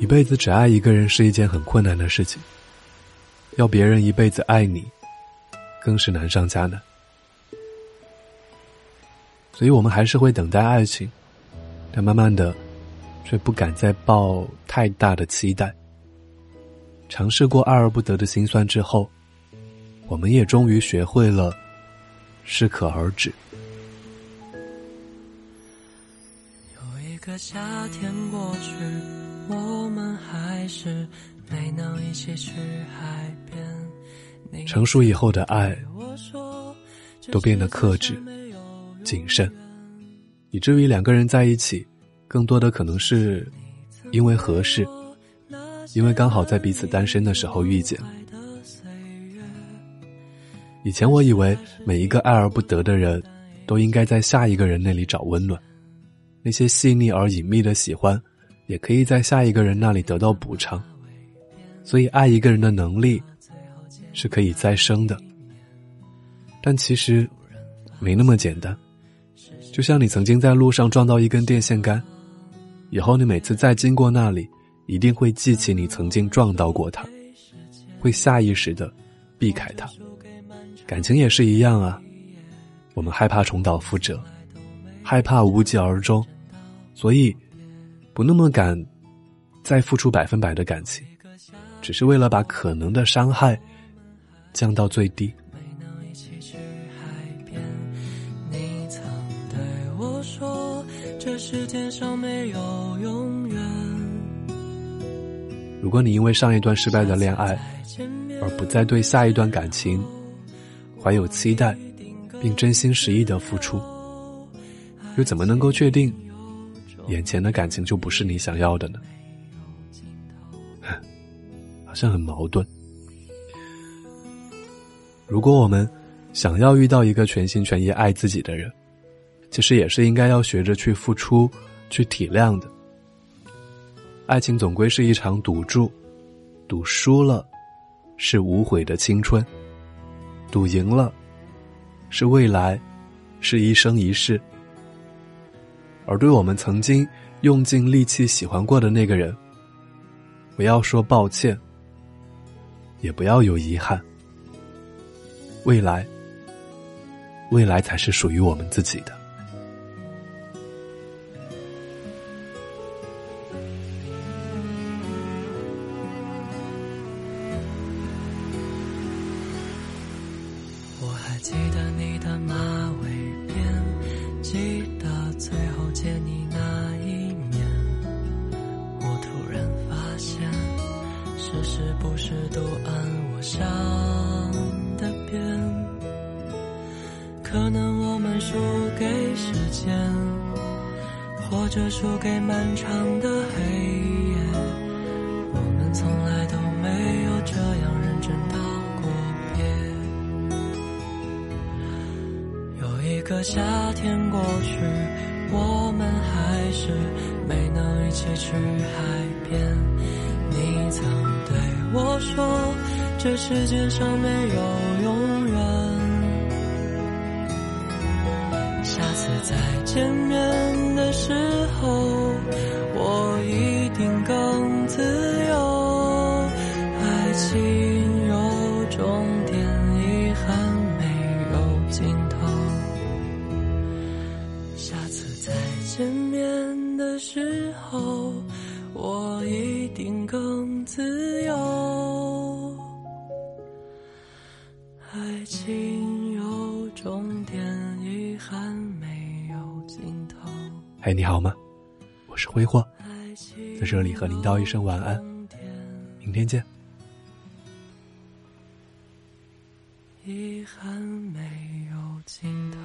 一辈子只爱一个人是一件很困难的事情，要别人一辈子爱你，更是难上加难。所以我们还是会等待爱情，但慢慢的，却不敢再抱太大的期待。尝试过爱而不得的心酸之后，我们也终于学会了适可而止。有一个夏天过去，我们还是没能一起去海边。成熟以后的爱，都变得克制。谨慎，以至于两个人在一起，更多的可能是因为合适，因为刚好在彼此单身的时候遇见。以前我以为每一个爱而不得的人，都应该在下一个人那里找温暖，那些细腻而隐秘的喜欢，也可以在下一个人那里得到补偿。所以，爱一个人的能力是可以再生的，但其实没那么简单。就像你曾经在路上撞到一根电线杆，以后你每次再经过那里，一定会记起你曾经撞到过它，会下意识的避开它。感情也是一样啊，我们害怕重蹈覆辙，害怕无疾而终，所以不那么敢再付出百分百的感情，只是为了把可能的伤害降到最低。世界上没有永远。如果你因为上一段失败的恋爱，而不再对下一段感情怀有期待，并真心实意的付出，又怎么能够确定眼前的感情就不是你想要的呢？好像很矛盾。如果我们想要遇到一个全心全意爱自己的人，其实也是应该要学着去付出、去体谅的。爱情总归是一场赌注，赌输了是无悔的青春，赌赢了是未来，是一生一世。而对我们曾经用尽力气喜欢过的那个人，不要说抱歉，也不要有遗憾。未来，未来才是属于我们自己的。我还记得你的马尾可能我们输给时间，或者输给漫长的黑夜。我们从来都没有这样认真道过别。又一。个夏天过去，我们还是没能一起去海边。你曾对我说，这世界上没有永远。再见面的时候，我一定更自由。爱情有终点，遗憾没有尽头。下次再见面的时候，我一定更自由。爱情有终点，嗨，你好吗？我是挥霍，在这里和您道一声晚安，明天见。遗憾没有尽头。